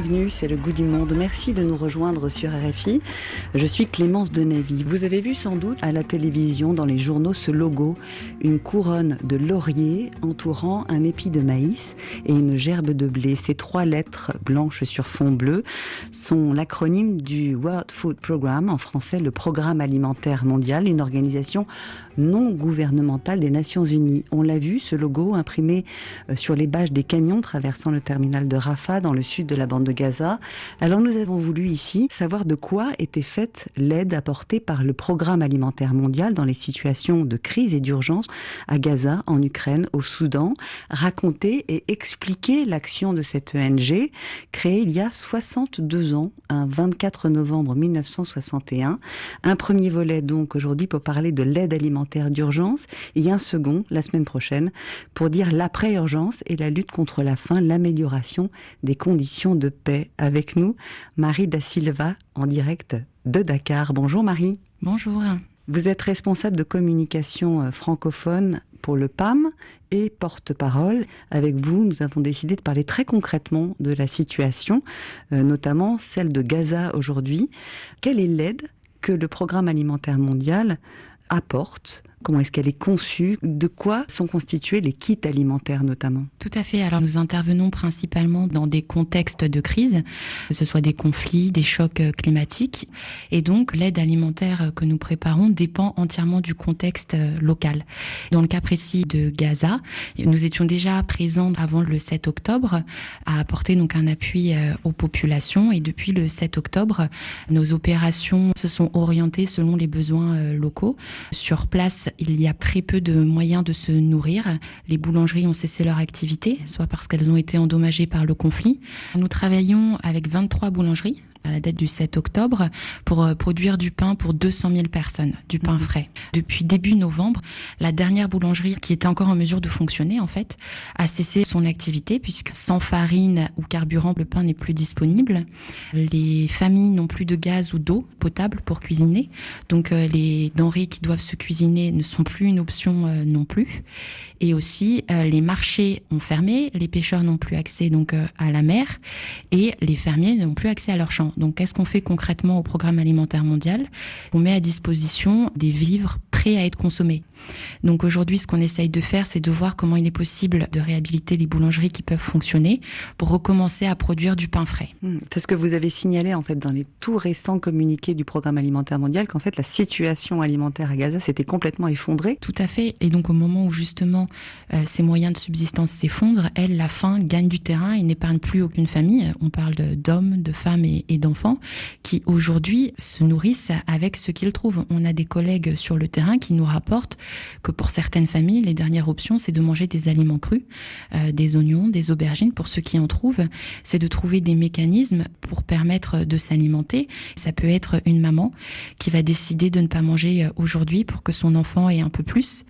Bienvenue, c'est le goût du monde. Merci de nous rejoindre sur RFI. Je suis Clémence Denavy. Vous avez vu sans doute à la télévision, dans les journaux, ce logo, une couronne de laurier entourant un épi de maïs et une gerbe de blé. Ces trois lettres blanches sur fond bleu sont l'acronyme du World Food Programme, en français le Programme alimentaire mondial, une organisation non gouvernementale des Nations Unies. On l'a vu, ce logo imprimé euh, sur les bâches des camions traversant le terminal de Rafah dans le sud de la bande Gaza. Alors nous avons voulu ici savoir de quoi était faite l'aide apportée par le Programme alimentaire mondial dans les situations de crise et d'urgence à Gaza, en Ukraine, au Soudan, raconter et expliquer l'action de cette ONG créée il y a 62 ans, un 24 novembre 1961. Un premier volet donc aujourd'hui pour parler de l'aide alimentaire d'urgence et un second la semaine prochaine pour dire l'après-urgence et la lutte contre la faim, l'amélioration des conditions de paix. Avec nous, Marie Da Silva en direct de Dakar. Bonjour Marie. Bonjour. Vous êtes responsable de communication euh, francophone pour le PAM et porte-parole. Avec vous, nous avons décidé de parler très concrètement de la situation, euh, notamment celle de Gaza aujourd'hui. Quelle est l'aide que le Programme alimentaire mondial apporte Comment est-ce qu'elle est conçue? De quoi sont constitués les kits alimentaires notamment? Tout à fait. Alors nous intervenons principalement dans des contextes de crise, que ce soit des conflits, des chocs euh, climatiques. Et donc l'aide alimentaire que nous préparons dépend entièrement du contexte euh, local. Dans le cas précis de Gaza, nous étions déjà présents avant le 7 octobre à apporter donc un appui euh, aux populations. Et depuis le 7 octobre, nos opérations se sont orientées selon les besoins locaux. Sur place, il y a très peu de moyens de se nourrir. Les boulangeries ont cessé leur activité, soit parce qu'elles ont été endommagées par le conflit. Nous travaillons avec 23 boulangeries à la date du 7 octobre pour euh, produire du pain pour 200 000 personnes, du pain mhm. frais. Depuis début novembre, la dernière boulangerie qui était encore en mesure de fonctionner en fait a cessé son activité puisque sans farine ou carburant, le pain n'est plus disponible. Les familles n'ont plus de gaz ou d'eau potable pour cuisiner, donc euh, les denrées qui doivent se cuisiner ne sont plus une option euh, non plus. Et aussi, les marchés ont fermé, les pêcheurs n'ont plus accès donc à la mer et les fermiers n'ont plus accès à leurs champs. Donc, qu'est-ce qu'on fait concrètement au programme alimentaire mondial? On met à disposition des vivres à être consommés. Donc aujourd'hui, ce qu'on essaye de faire, c'est de voir comment il est possible de réhabiliter les boulangeries qui peuvent fonctionner pour recommencer à produire du pain frais. Hmm. parce que vous avez signalé en fait dans les tout récents communiqués du Programme alimentaire mondial qu'en fait la situation alimentaire à Gaza s'était complètement effondrée. Tout à fait. Et donc au moment où justement euh, ces moyens de subsistance s'effondrent, elle, la faim gagne du terrain et n'épargne plus aucune famille. On parle d'hommes, de femmes et, et d'enfants qui aujourd'hui se nourrissent avec ce qu'ils trouvent. On a des collègues sur le terrain qui nous rapportent que pour certaines familles, les dernières options, c'est de manger des aliments crus, euh, des oignons, des aubergines, pour ceux qui en trouvent. C'est de trouver des mécanismes pour permettre de s'alimenter. Ça peut être une maman qui va décider de ne pas manger euh, aujourd'hui pour que son enfant ait un peu plus.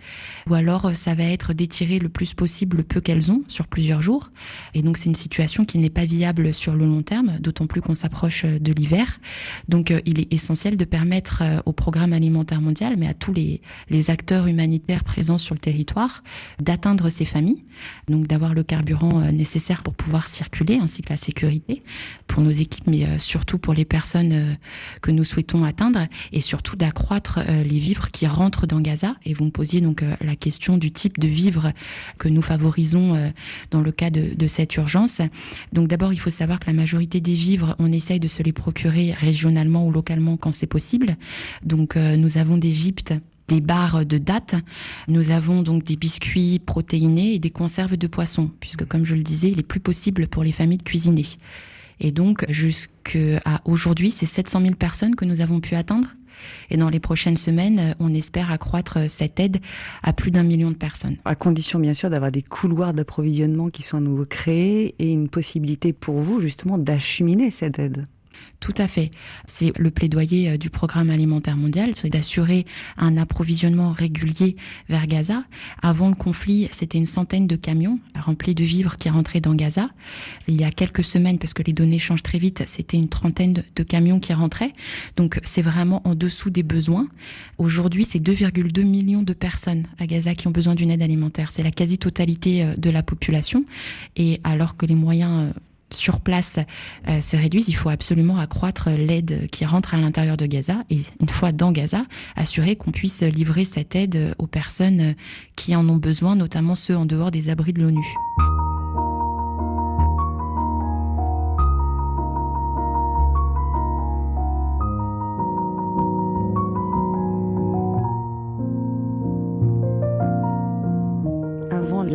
Ou alors, euh, ça va être d'étirer le plus possible le peu qu'elles ont sur plusieurs jours. Et donc, c'est une situation qui n'est pas viable sur le long terme, d'autant plus qu'on s'approche de l'hiver. Donc, il est essentiel de permettre au programme alimentaire mondial, mais à tous les, les acteurs humanitaires présents sur le territoire, d'atteindre ces familles, donc d'avoir le carburant euh, nécessaire pour pouvoir circuler, ainsi que la sécurité pour nos équipes, mais euh, surtout pour les personnes euh, que nous souhaitons atteindre, et surtout d'accroître les vivres qui rentrent dans Gaza. Et vous me posiez donc la question du type de vivres que nous favorisons dans le cas de, de cette urgence. Donc d'abord, il faut savoir que la majorité des vivres, on essaye de se les procurer régionalement ou localement quand c'est possible. Donc nous avons d'Égypte des barres de date. Nous avons donc des biscuits protéinés et des conserves de poisson, puisque comme je le disais, il est plus possible pour les familles de cuisiner. Et donc, jusqu'à aujourd'hui, c'est 700 000 personnes que nous avons pu atteindre. Et dans les prochaines semaines, on espère accroître cette aide à plus d'un million de personnes. À condition, bien sûr, d'avoir des couloirs d'approvisionnement qui sont à nouveau créés et une possibilité pour vous, justement, d'acheminer cette aide. Tout à fait. C'est le plaidoyer euh, du programme alimentaire mondial, c'est d'assurer un approvisionnement régulier vers Gaza. Avant le conflit, c'était une centaine de camions remplis de vivres qui rentraient dans Gaza. Il y a quelques semaines, parce que les données changent très vite, c'était une trentaine de camions qui rentraient. Donc c'est vraiment en dessous des besoins. Aujourd'hui, c'est 2,2 millions de personnes à Gaza qui ont besoin d'une aide alimentaire. C'est la quasi-totalité euh, de la population. Et alors que les moyens euh, sur place euh, se réduisent, il faut absolument accroître l'aide qui rentre à l'intérieur de Gaza et une fois dans Gaza, assurer qu'on puisse livrer cette aide aux personnes qui en ont besoin, notamment ceux en dehors des abris de l'ONU.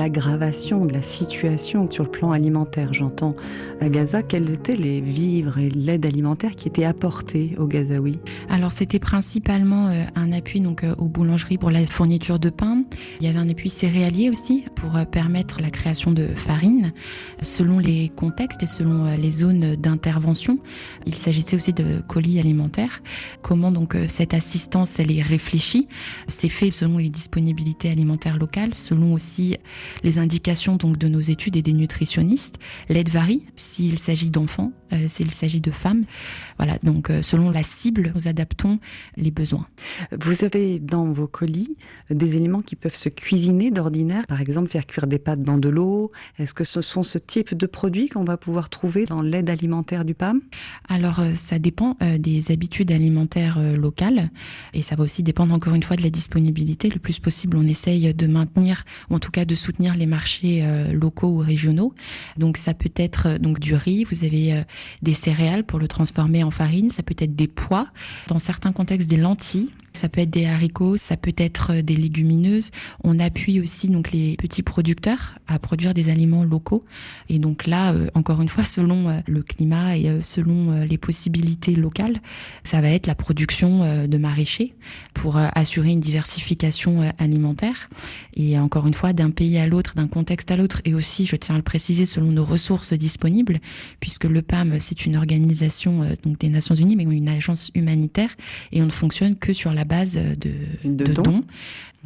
L'aggravation de la situation sur le plan alimentaire, j'entends, à Gaza, quels étaient les vivres et l'aide alimentaire qui étaient apportés aux Gazaouis Alors c'était principalement euh, un appui donc euh, aux boulangeries pour la fourniture de pain. Il y avait un appui céréalier aussi pour euh, permettre la création de farine selon les contextes et selon les zones d'intervention. Il s'agissait aussi de colis alimentaires. Comment donc cette assistance elle est réfléchie? C'est fait selon les disponibilités alimentaires locales, selon aussi les indications donc de nos études et des nutritionnistes. L'aide varie s'il s'agit d'enfants, euh, s'il s'agit de femmes. Voilà, donc euh, selon la cible, nous adaptons les besoins. Vous avez dans vos colis des éléments qui peuvent se cuisiner d'ordinaire, par exemple faire cuire des pâtes dans de l'eau. Est-ce que ce sont ce type de produits qu'on va pouvoir trouver dans l'aide alimentaire du PAM? Alors euh, ça dépend des habitudes alimentaires locales et ça va aussi dépendre encore une fois de la disponibilité. Le plus possible, on essaye de maintenir, ou en tout cas de soutenir les marchés locaux ou régionaux. Donc ça peut être donc du riz, vous avez des céréales pour le transformer en farine, ça peut être des pois, dans certains contextes des lentilles ça peut être des haricots, ça peut être euh, des légumineuses. On appuie aussi donc les petits producteurs à produire des aliments locaux. Et donc là, euh, encore une fois, selon euh, le climat et selon les possibilités locales, ça va être la production de maraîchers pour assurer une diversification alimentaire. Et encore une fois, d'un pays à l'autre, d'un contexte à l'autre, et aussi, je tiens à le préciser, selon nos ressources disponibles, puisque le PAM, c'est une organisation donc des Nations Unies, mais une agence humanitaire, et on ne fonctionne que sur la base de, de, dons.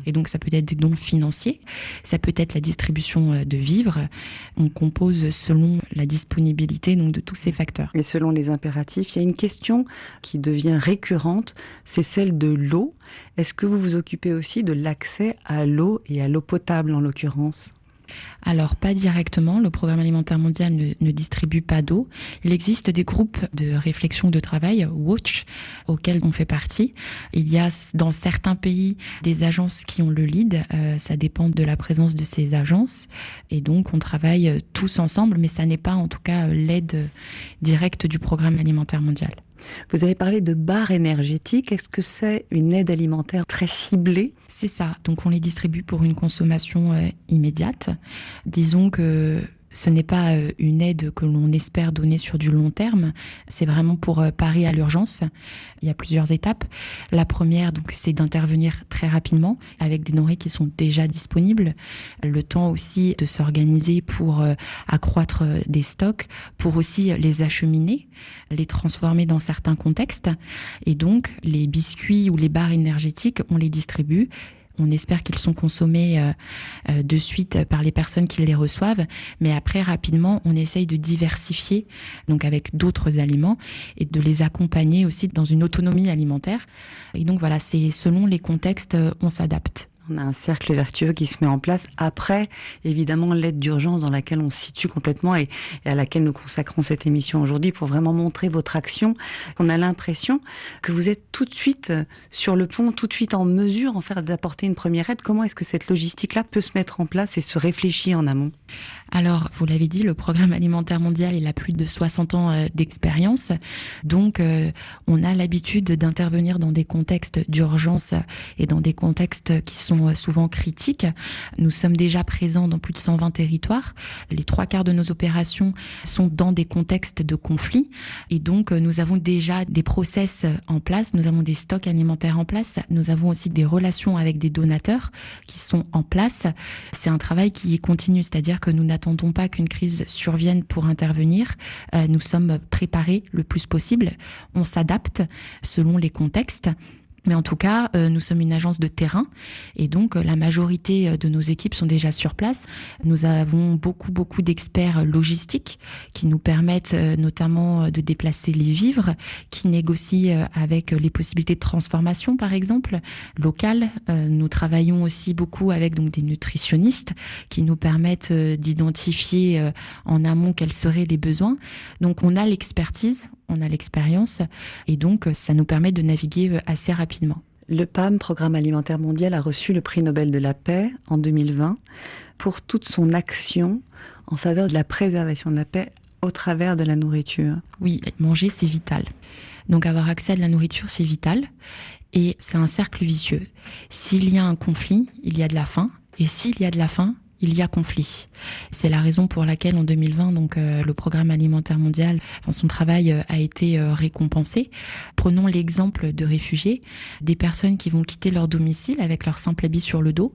Et donc ça peut être des dons financiers, ça peut être la distribution euh, de vivres. On compose selon la disponibilité donc de tous ces facteurs. Et selon les impératifs, il y a une question qui devient récurrente, c'est celle de l'eau. Est-ce que vous vous occupez aussi de l'accès à l'eau et à l'eau potable en l'occurrence? Alors pas directement, le Programme alimentaire mondial ne, distribue pas d'eau. Il existe des groupes de réflexion de travail, Watch, auxquels on fait partie. Il y a dans certains pays des agences qui ont le lead, euh, ça dépend de la présence de ces agences. Et donc on travaille tous ensemble, mais ça n'est pas en tout cas l'aide directe du Programme alimentaire mondial. Vous avez parlé de barres énergétiques. Est-ce que c'est une aide alimentaire très ciblée? C'est ça. Donc on les distribue pour une consommation euh, immédiate. Disons que ce n'est pas euh, une aide que l'on espère donner sur du long terme, c'est vraiment pour euh, parer à l'urgence. Il y a plusieurs étapes. La première, donc, c'est d'intervenir très rapidement avec des denrées qui sont déjà disponibles. Le temps aussi de s'organiser pour euh, accroître des stocks, pour aussi les acheminer, les transformer dans certains contextes. Et donc, les biscuits ou les barres énergétiques, on les distribue on espère qu'ils sont consommés euh, euh, de suite par les personnes qui les reçoivent, mais après rapidement, on essaye de diversifier donc avec d'autres aliments et de les accompagner aussi dans une autonomie alimentaire. Et donc voilà, c'est selon les contextes, euh, on s'adapte. On a un cercle vertueux qui se met en place après, évidemment, l'aide d'urgence dans laquelle on se situe complètement et, à laquelle nous consacrons cette émission aujourd'hui pour vraiment montrer votre action. On a l'impression que vous êtes tout de suite sur le pont, tout de suite en mesure, en fait, d'apporter une première aide. Comment est-ce que cette logistique-là peut se mettre en place et se réfléchir en amont? Alors, vous l'avez dit, le programme alimentaire mondial, il a plus de 60 ans euh, d'expérience. Donc, euh, on a l'habitude d'intervenir dans des contextes d'urgence et dans des contextes qui sont euh, souvent critiques. Nous sommes déjà présents dans plus de 120 territoires. Les trois quarts de nos opérations sont dans des contextes de conflit. Et donc, nous avons déjà des process en place. Nous avons des stocks alimentaires en place. Nous avons aussi des relations avec des donateurs qui sont en place. C'est un travail qui continue, c'est-à-dire que nous n'attendons pas qu'une crise survienne pour intervenir. Euh, nous sommes préparés le plus possible. On s'adapte selon les contextes. Mais en tout cas, euh, nous sommes une agence de terrain et donc euh, la majorité euh, de nos équipes sont déjà sur place. Nous avons beaucoup beaucoup d'experts logistiques qui nous permettent notamment de déplacer les vivres, qui négocient avec les possibilités de transformation par exemple locales. Nous travaillons aussi beaucoup avec donc des nutritionnistes qui nous permettent d'identifier en amont quels seraient les besoins. Donc on a l'expertise, on a l'expérience et donc ça nous permet de naviguer assez rapidement. Le PAM, Programme alimentaire mondial, a reçu le prix Nobel de la paix en 2020 pour toute son action en faveur de la préservation de la paix au travers de la nourriture. Oui, manger, c'est vital. Donc avoir accès à de la nourriture, c'est vital. Et c'est un cercle vicieux. S'il y a un conflit, il y a de la faim. Et s'il y a de la faim, il y a conflit. C'est la raison pour laquelle en 2020, donc euh, le programme alimentaire mondial, enfin, son travail euh, a été euh, récompensé. Prenons l'exemple de réfugiés, des personnes qui vont quitter leur domicile avec leur simple habit sur le dos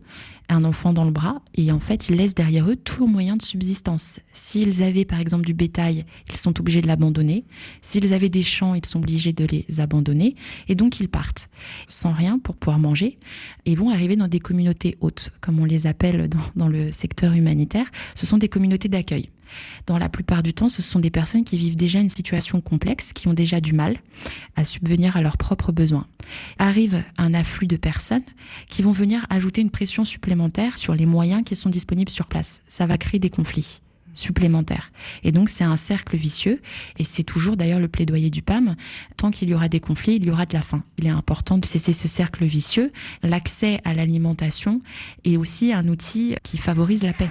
un enfant dans le bras et en fait ils laissent derrière eux tout moyen de subsistance. S'ils avaient par exemple du bétail, ils sont obligés de l'abandonner. S'ils avaient des champs, ils sont obligés de les abandonner et donc ils partent sans rien pour pouvoir manger et vont arriver dans des communautés hautes, comme on les appelle dans, dans le secteur humanitaire. Ce sont des communautés d'accueil. Dans la plupart du temps, ce sont des personnes qui vivent déjà une situation complexe, qui ont déjà du mal à subvenir à leurs propres besoins. Arrive un afflux de personnes qui vont venir ajouter une pression supplémentaire sur les moyens qui sont disponibles sur place. Ça va créer des conflits supplémentaires. Et donc c'est un cercle vicieux et c'est toujours d'ailleurs le plaidoyer du PAM. Tant qu'il y aura des conflits, il y aura de la faim. Il est important de cesser ce cercle vicieux. L'accès à l'alimentation est aussi un outil qui favorise la paix.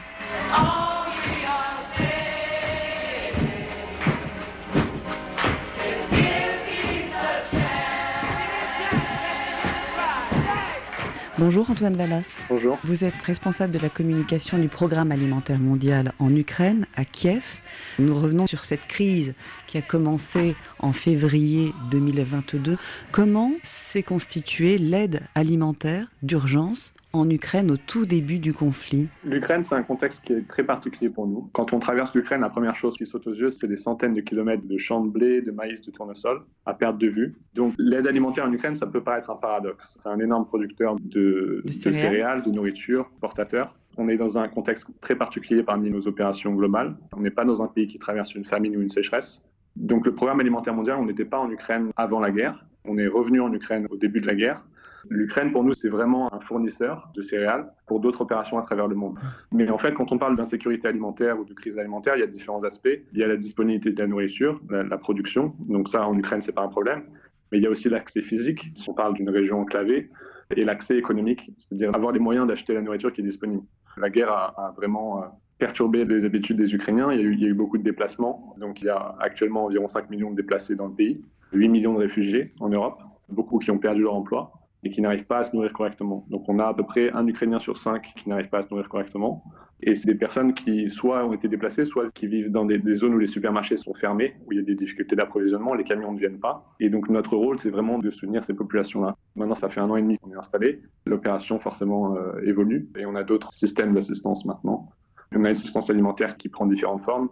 Bonjour Antoine Vallas. Bonjour. Vous êtes responsable de la communication du programme alimentaire mondial en Ukraine, à Kiev. Nous revenons sur cette crise qui a commencé en février 2022. Comment s'est constituée l'aide alimentaire d'urgence en Ukraine au tout début du conflit L'Ukraine, c'est un contexte qui est très particulier pour nous. Quand on traverse l'Ukraine, la première chose qui saute aux yeux, c'est des centaines de kilomètres de champs de blé, de maïs, de tournesol à perte de vue. Donc l'aide alimentaire en Ukraine, ça peut paraître un paradoxe. C'est un énorme producteur de, de, céréales. de nourriture, portateur. On est dans un contexte très particulier parmi nos opérations globales. On n'est pas dans un pays qui traverse une famine ou une sécheresse. Donc le programme alimentaire mondial, on n'était pas en Ukraine avant la guerre. On est revenu en Ukraine au début de la guerre. L'Ukraine, pour nous, c'est vraiment un fournisseur de céréales pour d'autres opérations à travers le monde. Mais en fait, quand on parle d'insécurité alimentaire ou de crise alimentaire, il y a différents aspects. Il y a la disponibilité de la nourriture, la, production. Donc ça, en Ukraine, c'est pas un problème. Mais il y a aussi l'accès physique. Si on parle d'une région enclavée, et l'accès économique, c'est-à-dire avoir les moyens d'acheter la nourriture qui est disponible. La guerre a, vraiment euh, perturbé les habitudes des Ukrainiens. Il y, a eu, il y, a eu, beaucoup de déplacements. Donc il y a actuellement environ 5 millions de déplacés dans le pays, 8 millions de réfugiés en Europe, beaucoup qui ont perdu leur emploi et qui n'arrivent pas à se nourrir correctement. Donc on a à peu près un Ukrainien sur cinq qui n'arrive pas à se nourrir correctement. Et c'est des personnes qui soit ont été déplacées, soit qui vivent dans des, zones où les supermarchés sont fermés, où il y a des difficultés d'approvisionnement, les camions ne viennent pas. Et donc notre rôle, c'est vraiment de soutenir ces populations-là. Maintenant, ça fait un an et demi qu'on est installé. L'opération forcément euh, évolue et on a d'autres systèmes d'assistance maintenant. On a une assistance alimentaire qui prend différentes formes.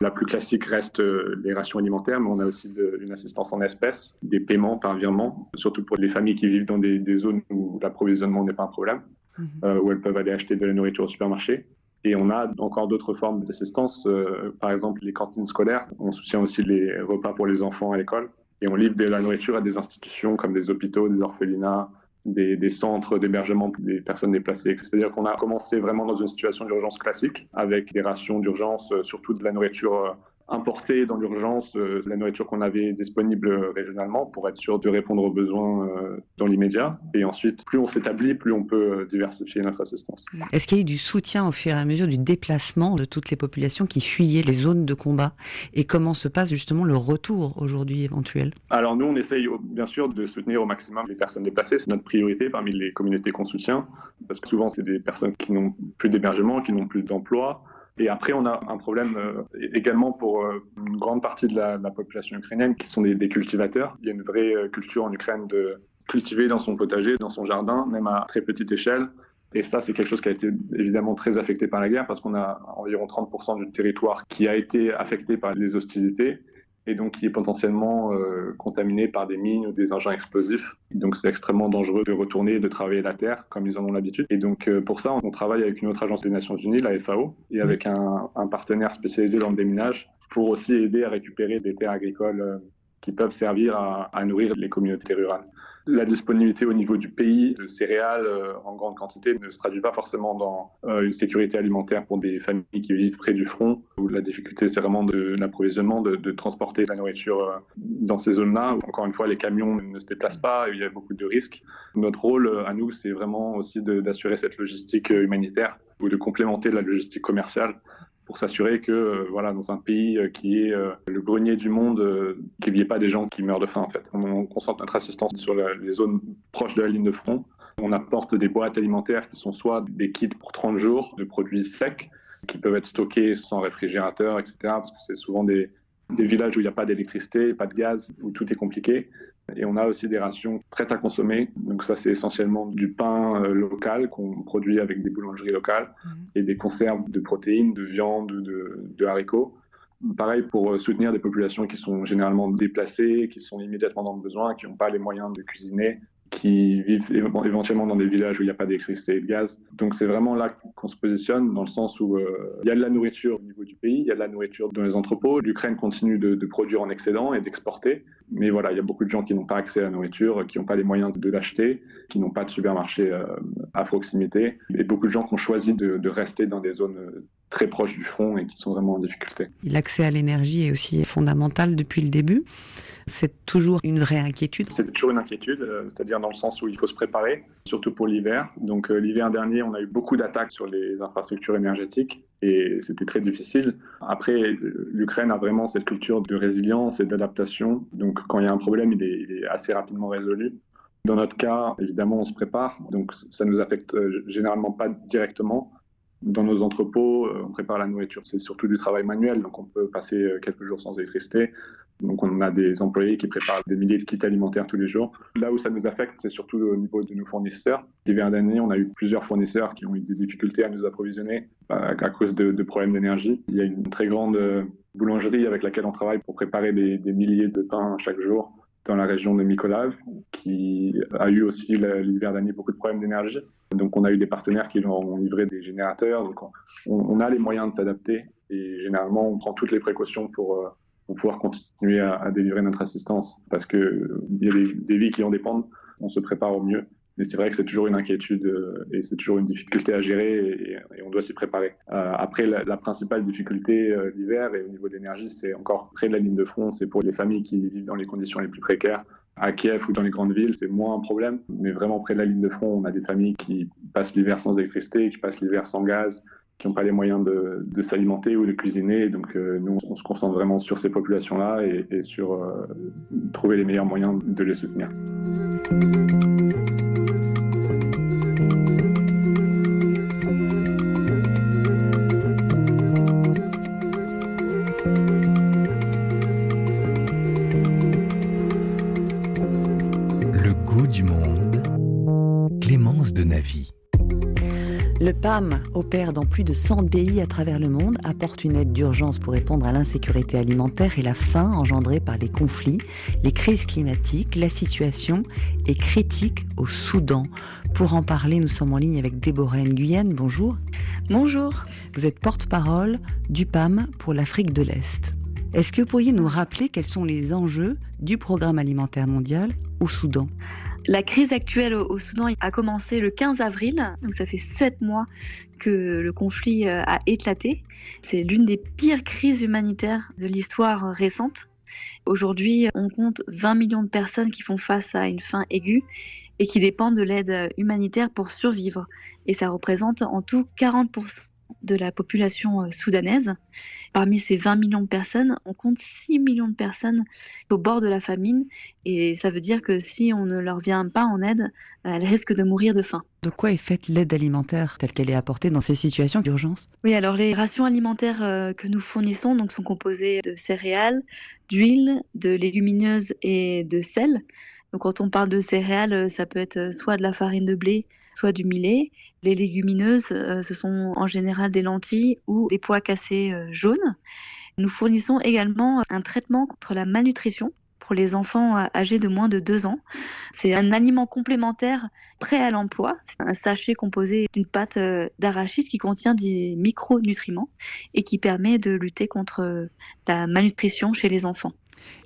La plus classique reste euh, les rations alimentaires, mais on a aussi une assistance en espèces, des paiements par virement, surtout pour les familles qui vivent dans des, zones où l'approvisionnement n'est pas un problème, mhm. euh, où elles peuvent aller acheter de la nourriture au supermarché. Et on a encore d'autres formes d'assistance, euh, par exemple les cantines scolaires. On soutient aussi les repas pour les enfants à l'école. Et on livre de la nourriture à des institutions comme des hôpitaux, des orphelinats, des, centres d'hébergement des personnes déplacées. C'est-à-dire qu'on a commencé vraiment dans une situation d'urgence classique, avec des rations d'urgence, euh, surtout de la nourriture euh, importer dans l'urgence euh, la nourriture qu'on avait disponible régionalement pour être sûr de répondre aux besoins euh, dans l'immédiat. Et ensuite, plus on s'établit, plus on peut euh, diversifier notre assistance. Est-ce qu'il y a eu du soutien au fur et à mesure du déplacement de toutes les populations qui fuyaient les zones de combat? Et comment se passe justement le retour aujourd'hui éventuel? Alors nous, on essaye bien sûr de soutenir au maximum les personnes déplacées. C'est notre priorité parmi les communautés qu'on soutient, parce que souvent, c'est des personnes qui n'ont plus d'hébergement, qui n'ont plus d'emploi et après, on a un problème euh, également pour euh, une grande partie de la, population ukrainienne qui sont des, cultivateurs. Il y a une vraie euh, culture en Ukraine de cultiver dans son potager, dans son jardin, même à très petite échelle. Et ça, c'est quelque chose qui a été évidemment très affecté par la guerre parce qu'on a environ 30% du territoire qui a été affecté par les hostilités. Et donc qui est potentiellement euh, contaminé par des mines ou des engins explosifs. Donc c'est extrêmement dangereux de retourner et de travailler la terre comme ils en ont l'habitude. Et donc euh, pour ça, on travaille avec une autre agence des Nations Unies, la FAO, et avec un, un partenaire spécialisé dans le déminage pour aussi aider à récupérer des terres agricoles euh, qui peuvent servir à, à nourrir les communautés rurales la disponibilité au niveau du pays de céréales euh, en grande quantité ne se traduit pas forcément dans euh, une sécurité alimentaire pour des familles qui vivent près du front, où la difficulté c'est vraiment de l'approvisionnement, de, de, transporter la nourriture euh, dans ces zones-là. Encore une fois, les camions ne se déplacent pas, il y a beaucoup de risques. Notre rôle à nous, c'est vraiment aussi d'assurer cette logistique humanitaire ou de complémenter la logistique commerciale pour s'assurer que euh, voilà dans un pays euh, qui est euh, le grenier du monde, qu'il n'y ait pas des gens qui meurent de faim en fait. On, concentre notre assistance sur les zones proches de la ligne de front. On apporte des boîtes alimentaires qui sont soit des kits pour 30 jours de produits secs qui peuvent être stockés sans réfrigérateur, etc. Parce que c'est souvent des, des villages où il n'y a pas d'électricité, pas de gaz, où tout est compliqué. Et on a aussi des rations prêtes à consommer. Donc ça, c'est essentiellement du pain euh, local qu'on produit avec des boulangeries locales mhm. et des conserves de protéines, de viande, de, de haricots. Pareil pour euh, soutenir des populations qui sont généralement déplacées, qui sont immédiatement dans le besoin, qui n'ont pas les moyens de cuisiner qui vivent éventuellement dans des villages où il n'y a pas d'électricité et de gaz. Donc c'est vraiment là qu'on se positionne, dans le sens où euh, il y a de la nourriture au niveau du pays, il y a de la nourriture dans les entrepôts, l'Ukraine continue de, produire en excédent et d'exporter, mais voilà, il y a beaucoup de gens qui n'ont pas accès à la nourriture, qui n'ont pas les moyens de l'acheter, qui n'ont pas de supermarché euh, à proximité, et beaucoup de gens qui ont choisi de, de rester dans des zones euh, très proches du front et qui sont vraiment en difficulté. L'accès à l'énergie est aussi fondamental depuis le début. C'est toujours une vraie inquiétude. C'est toujours une inquiétude, euh, c'est-à-dire dans le sens où il faut se préparer, surtout pour l'hiver. Donc euh, l'hiver dernier, on a eu beaucoup d'attaques sur les infrastructures énergétiques et c'était très difficile. Après, l'Ukraine a vraiment cette culture de résilience et d'adaptation. Donc quand il y a un problème, il est, il est assez rapidement résolu. Dans notre cas, évidemment, on se prépare, donc ça nous affecte euh, généralement pas directement, dans nos entrepôts, on prépare la nourriture. C'est surtout du travail manuel, donc on peut passer quelques jours sans électricité. Donc on a des employés qui préparent des milliers de kits alimentaires tous les jours. Là où ça nous affecte, c'est surtout au niveau de nos fournisseurs. L'hiver dernier, on a eu plusieurs fournisseurs qui ont eu des difficultés à nous approvisionner euh, à cause de, problèmes d'énergie. Il y a une très grande euh, boulangerie avec laquelle on travaille pour préparer des, milliers de pains chaque jour dans la région de Mykolaiv, qui a eu aussi l'hiver dernier beaucoup de problèmes d'énergie. Donc on a eu des partenaires qui leur ont livré des générateurs. Donc on, a les moyens de s'adapter et généralement on prend toutes les précautions pour euh, pouvoir continuer à, délivrer notre assistance. Parce qu'il y a des, vies qui en dépendent, on se prépare au mieux. Mais c'est vrai que c'est toujours une inquiétude euh, et c'est toujours une difficulté à gérer et, on doit s'y préparer. Euh, après, la, principale difficulté euh, l'hiver et au niveau de l'énergie, c'est encore près de la ligne de front, c'est pour les familles qui vivent dans les conditions les plus précaires. À Kiev ou dans les grandes villes, c'est moins un problème, mais vraiment près de la ligne de front, on a des familles qui passent l'hiver sans électricité, qui passent l'hiver sans gaz, qui n'ont pas les moyens de, s'alimenter ou de cuisiner. Donc nous, on se concentre vraiment sur ces populations-là et, sur trouver les meilleurs moyens de les soutenir. Le PAM opère dans plus de 100 pays à travers le monde, apporte une aide d'urgence pour répondre à l'insécurité alimentaire et la faim engendrée par les conflits, les crises climatiques. La situation est critique au Soudan. Pour en parler, nous sommes en ligne avec Déborah Nguyen. Bonjour. Bonjour. Vous êtes porte-parole du PAM pour l'Afrique de l'Est. Est-ce que vous pourriez nous rappeler quels sont les enjeux du programme alimentaire mondial au Soudan? La crise actuelle au Soudan a commencé le 15 avril, donc ça fait sept mois que le conflit euh, a éclaté. C'est l'une des pires crises humanitaires de l'histoire récente. Aujourd'hui, on compte 20 millions de personnes qui font face à une faim aiguë et qui dépendent de l'aide humanitaire pour survivre. Et ça représente en tout 40% de la population euh, soudanaise. Parmi ces 20 millions de personnes, on compte 6 millions de personnes au bord de la famine et ça veut dire que si on ne leur vient pas en aide, elles risquent de mourir de faim. De quoi est faite l'aide alimentaire telle qu'elle est apportée dans ces situations d'urgence? Oui, alors les rations alimentaires euh, que nous fournissons donc, sont composées de céréales, d'huile, de légumineuses et de sel. Donc quand on parle de céréales, ça peut être soit de la farine de blé, soit du millet. Les légumineuses, euh, ce sont en général des lentilles ou des pois cassés euh, jaunes. Nous fournissons également un traitement contre la malnutrition pour les enfants âgés de moins de 2 ans. C'est un aliment complémentaire prêt à l'emploi. C'est un sachet composé d'une pâte euh, d'arachide qui contient des micronutriments et qui permet de lutter contre la malnutrition chez les enfants.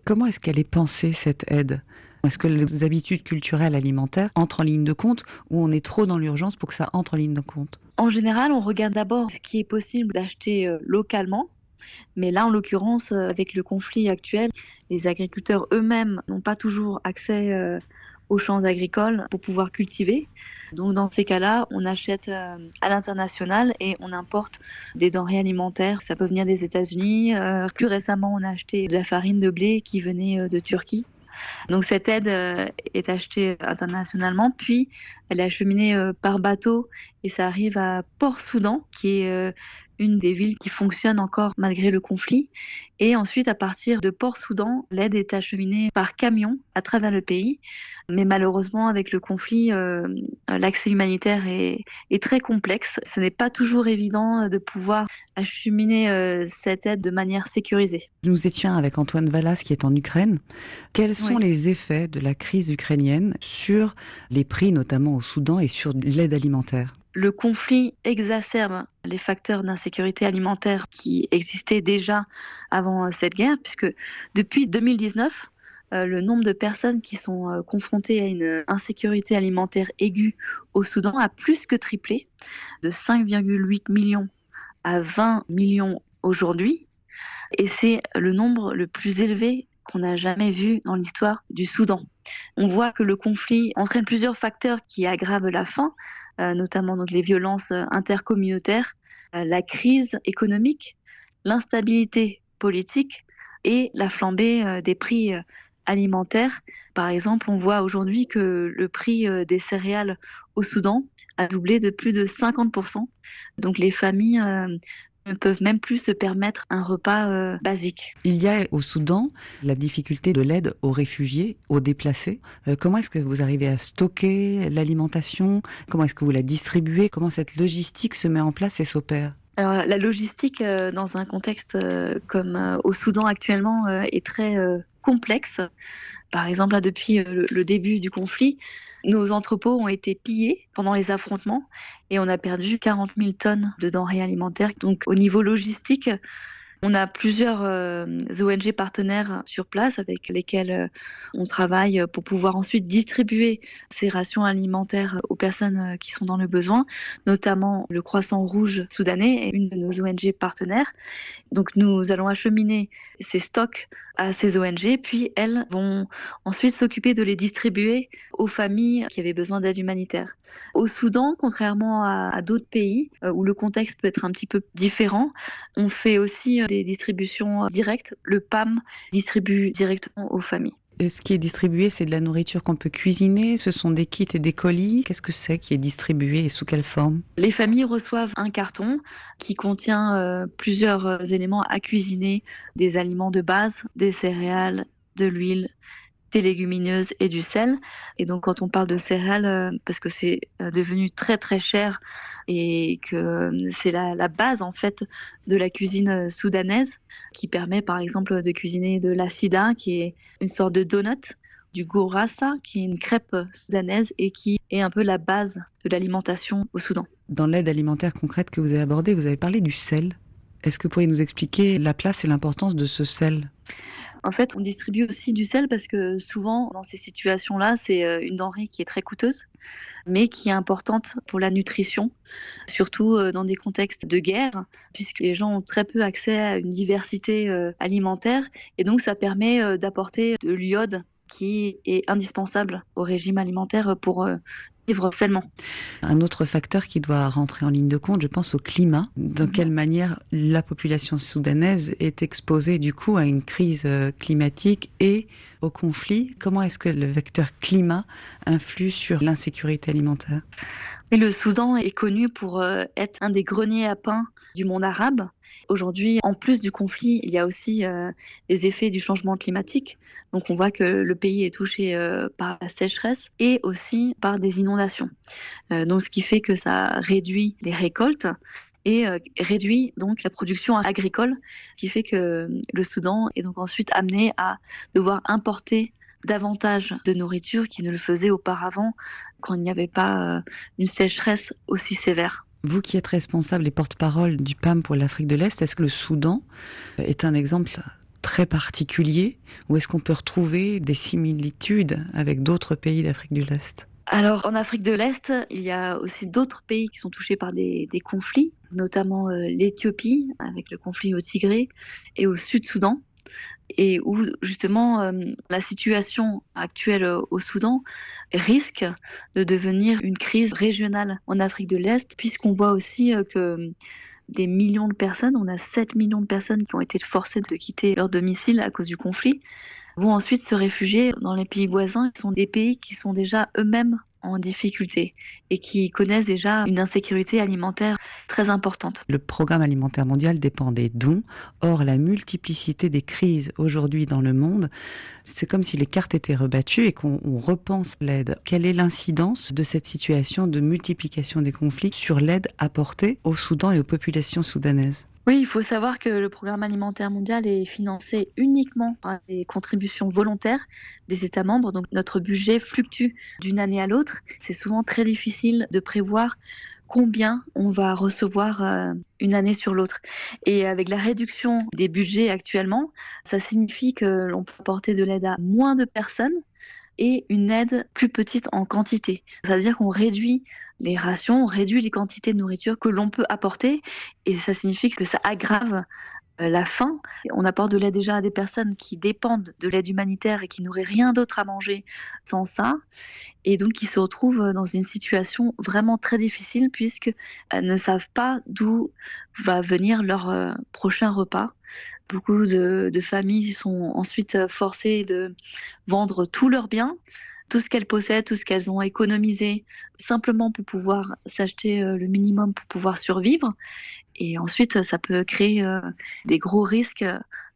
Comment est-ce qu'elle est pensée, cette aide? Est-ce que les habitudes culturelles alimentaires entrent en ligne de compte ou on est trop dans l'urgence pour que ça entre en ligne de compte En général, on regarde d'abord ce qui est possible d'acheter euh, localement. Mais là, en l'occurrence, euh, avec le conflit actuel, les agriculteurs eux-mêmes n'ont pas toujours accès euh, aux champs agricoles pour pouvoir cultiver. Donc dans ces cas-là, on achète à l'international et on importe des denrées alimentaires. Ça peut venir des États-Unis. plus récemment, on a acheté de la farine de blé qui venait de Turquie. Donc cette aide euh, est achetée internationalement, puis elle est acheminée euh, par bateau et ça arrive à Port-Soudan, qui est euh, une des villes qui fonctionne encore malgré le conflit. Et ensuite, à partir de Port-Soudan, l'aide est acheminée par camion à travers le pays. Mais malheureusement, avec le conflit, euh, l'accès humanitaire est, très complexe. Ce n'est pas toujours évident de pouvoir acheminer euh, cette aide de manière sécurisée. Nous étions avec Antoine Vallas qui est en Ukraine. Quels sont les effets de la crise ukrainienne sur les prix, notamment au Soudan, et sur l'aide alimentaire? Le conflit exacerbe les facteurs d'insécurité alimentaire qui existaient déjà avant euh, cette guerre, puisque depuis 2019, euh, le nombre de personnes qui sont euh, confrontées à une insécurité alimentaire aiguë au Soudan a plus que triplé, de 5,8 millions à 20 millions aujourd'hui. Et c'est le nombre le plus élevé qu'on n'a jamais vu dans l'histoire du Soudan. On voit que le conflit entraîne plusieurs facteurs qui aggravent la faim, notamment donc les violences euh, intercommunautaires, euh, la crise économique, l'instabilité politique et la flambée des prix alimentaires. Par exemple, on voit aujourd'hui que le prix des céréales au Soudan a doublé de plus de 50%. Donc les familles ne peuvent même plus se permettre un repas euh, basique. Il y a au Soudan la difficulté de l'aide aux réfugiés, aux déplacés. Euh, comment est-ce que vous arrivez à stocker l'alimentation? Comment est-ce que vous la distribuez? Comment cette logistique se met en place et s'opère? Alors, la logistique euh, dans un contexte comme au Soudan actuellement est très complexe. Par exemple, depuis le, début du conflit, nos entrepôts ont été pillés pendant les affrontements et on a perdu 40 000 tonnes de denrées alimentaires. Donc au niveau logistique, on a plusieurs euh, ONG partenaires sur place avec lesquels euh, on travaille pour pouvoir ensuite distribuer ces rations alimentaires aux personnes euh, qui sont dans le besoin, notamment le Croissant Rouge soudanais, une de nos ONG partenaires. Donc nous allons acheminer ces stocks à ces ONG, puis elles vont ensuite s'occuper de les distribuer aux familles qui avaient besoin d'aide humanitaire. Au Soudan, contrairement à d'autres pays où le contexte peut être un petit peu différent, on fait aussi des distributions directes. Le PAM distribue directement aux familles. Et ce qui est distribué, c'est de la nourriture qu'on peut cuisiner Ce sont des kits et des colis Qu'est-ce que c'est qui est distribué et sous quelle forme? Les familles reçoivent un carton qui contient euh, plusieurs euh, éléments à cuisiner, des aliments de base, des céréales, de l'huile, des légumineuses et du sel. Et donc quand on parle de céréales, euh, parce que c'est euh, devenu très très cher et que euh, c'est la, base en fait de la cuisine soudanaise qui permet par exemple de cuisiner de l'acida qui est une sorte de donut du gourassa, qui est une crêpe soudanaise et qui est un peu la base de l'alimentation au Soudan. Dans l'aide alimentaire concrète que vous avez abordée, vous avez parlé du sel. Est-ce que vous pourriez nous expliquer la place et l'importance de ce sel? En fait, on distribue aussi du sel parce que souvent, dans ces situations-là, c'est euh, une denrée qui est très coûteuse, mais qui est importante pour la nutrition, surtout euh, dans des contextes de guerre, puisque les gens ont très peu accès à une diversité euh, alimentaire, et donc ça permet d'apporter de l'iode qui est indispensable au régime alimentaire pour un autre facteur qui doit rentrer en ligne de compte, je pense au climat. Dans mhm. quelle manière la population soudanaise est exposée du coup à une crise euh, climatique et au conflit? Comment est-ce que le vecteur climat influe sur l'insécurité alimentaire? Le Soudan est connu pour euh, être un des greniers à pain du monde arabe. Aujourd'hui, en plus du conflit, il y a aussi euh, les effets du changement climatique. Donc on voit que le pays est touché euh, par la sécheresse et aussi par des inondations. Euh, donc ce qui fait que ça réduit les récoltes et réduit donc la production agricole, ce qui fait que le Soudan est donc ensuite amené à devoir importer davantage de nourriture qu'il ne le faisait auparavant quand il n'y avait pas une sécheresse aussi sévère. Vous qui êtes responsable et porte-parole du PAM pour l'Afrique de l'Est, est-ce que le Soudan est un exemple très particulier ou est-ce qu'on peut retrouver des similitudes avec d'autres pays d'Afrique de l'Est? Alors en Afrique de l'Est, il y a aussi d'autres pays qui sont touchés par des, conflits, notamment euh, l'Éthiopie avec le conflit au Tigré et au Sud-Soudan et où justement euh, la situation actuelle au Soudan risque de devenir une crise régionale en Afrique de l'Est, puisqu'on voit aussi euh, que des millions de personnes, on a 7 millions de personnes qui ont été forcées de quitter leur domicile à cause du conflit, vont ensuite se réfugier dans les pays voisins, qui sont des pays qui sont déjà eux-mêmes en difficulté et qui connaissent déjà une insécurité alimentaire très importante. Le programme alimentaire mondial dépend des dons. Or, la multiplicité des crises aujourd'hui dans le monde, c'est comme si les cartes étaient rebattues et qu'on repense l'aide. Quelle est l'incidence de cette situation de multiplication des conflits sur l'aide apportée au Soudan et aux populations soudanaises? Oui, il faut savoir que le programme alimentaire mondial est financé uniquement par des contributions volontaires des États membres. Donc notre budget fluctue d'une année à l'autre. C'est souvent très difficile de prévoir combien on va recevoir euh, une année sur l'autre. Et avec la réduction des budgets actuellement, ça signifie que l'on peut apporter de l'aide à moins de personnes et une aide plus petite en quantité. Ça veut dire qu'on réduit les rations, on réduit les quantités de nourriture que l'on peut apporter et ça signifie que ça aggrave euh, la faim. On apporte de l'aide déjà à des personnes qui dépendent de l'aide humanitaire et qui n'auraient rien d'autre à manger sans ça. Et donc qui se retrouvent dans une situation vraiment très difficile puisqu'elles ne savent pas d'où va venir leur euh, prochain repas. Beaucoup de, familles sont ensuite forcées de vendre tous leurs biens tout ce qu'elles possèdent, tout ce qu'elles ont économisé, simplement pour pouvoir s'acheter euh, le minimum pour pouvoir survivre. Et ensuite, ça peut créer euh, des gros risques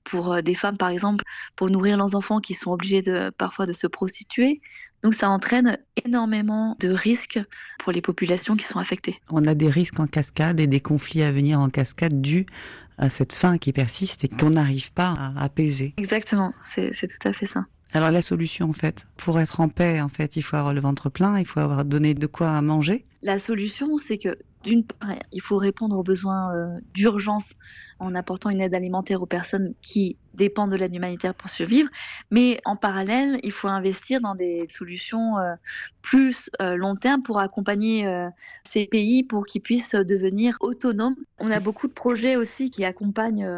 pour euh, des femmes, par exemple, pour nourrir leurs enfants qui sont obligées de, parfois de se prostituer. Donc ça entraîne énormément de risques pour les populations qui sont affectées. On a des risques en cascade et des conflits à venir en cascade dus à cette faim qui persiste et qu'on n'arrive pas à apaiser. Exactement, c'est tout à fait ça. Alors la solution en fait, pour être en paix en fait, il faut avoir le ventre plein, il faut avoir donné de quoi manger. La solution, c'est que d'une part, il faut répondre aux besoins euh, d'urgence en apportant une aide alimentaire aux personnes qui dépendent de l'aide humanitaire pour survivre, mais en parallèle, il faut investir dans des solutions euh, plus euh, long terme pour accompagner ces pays pour qu'ils puissent devenir autonomes. On a beaucoup de projets aussi qui accompagnent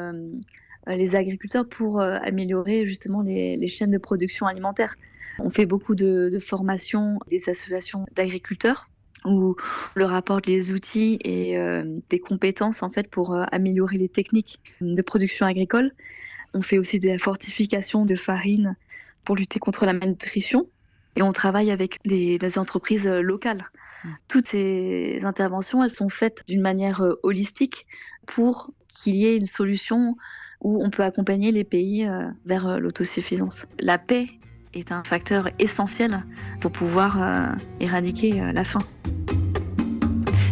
les agriculteurs pour améliorer justement les, chaînes de production alimentaire. On fait beaucoup de formations des associations d'agriculteurs où on leur apporte les outils et euh, des compétences en fait pour améliorer les techniques de production agricole. On fait aussi des fortifications de farine pour lutter contre la malnutrition et on travaille avec des, des entreprises locales. Mmh. Toutes ces interventions, elles sont faites d'une manière holistique pour qu'il y ait une solution où on peut accompagner les pays euh, vers euh, l'autosuffisance. La paix est un facteur essentiel pour pouvoir euh, éradiquer la faim.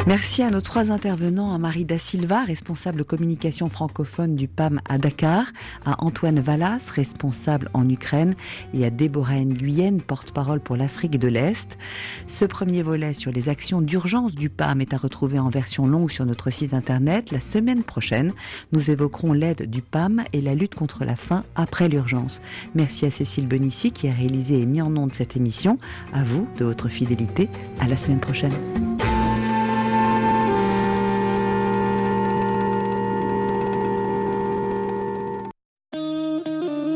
Merci à nos trois intervenants, à Marie Da Silva, responsable communication francophone du PAM à Dakar, à Antoine Vallas, responsable en Ukraine, et à Déborah Nguyen, porte-parole pour l'Afrique de l'Est. Ce premier volet sur les actions d'urgence du PAM est à retrouver en version longue sur notre site internet. La semaine prochaine, nous évoquerons l'aide du PAM et la lutte contre la faim après l'urgence. Merci à Cécile Benissi qui a réalisé et mis en onde cette émission. À vous de votre fidélité. À la semaine prochaine.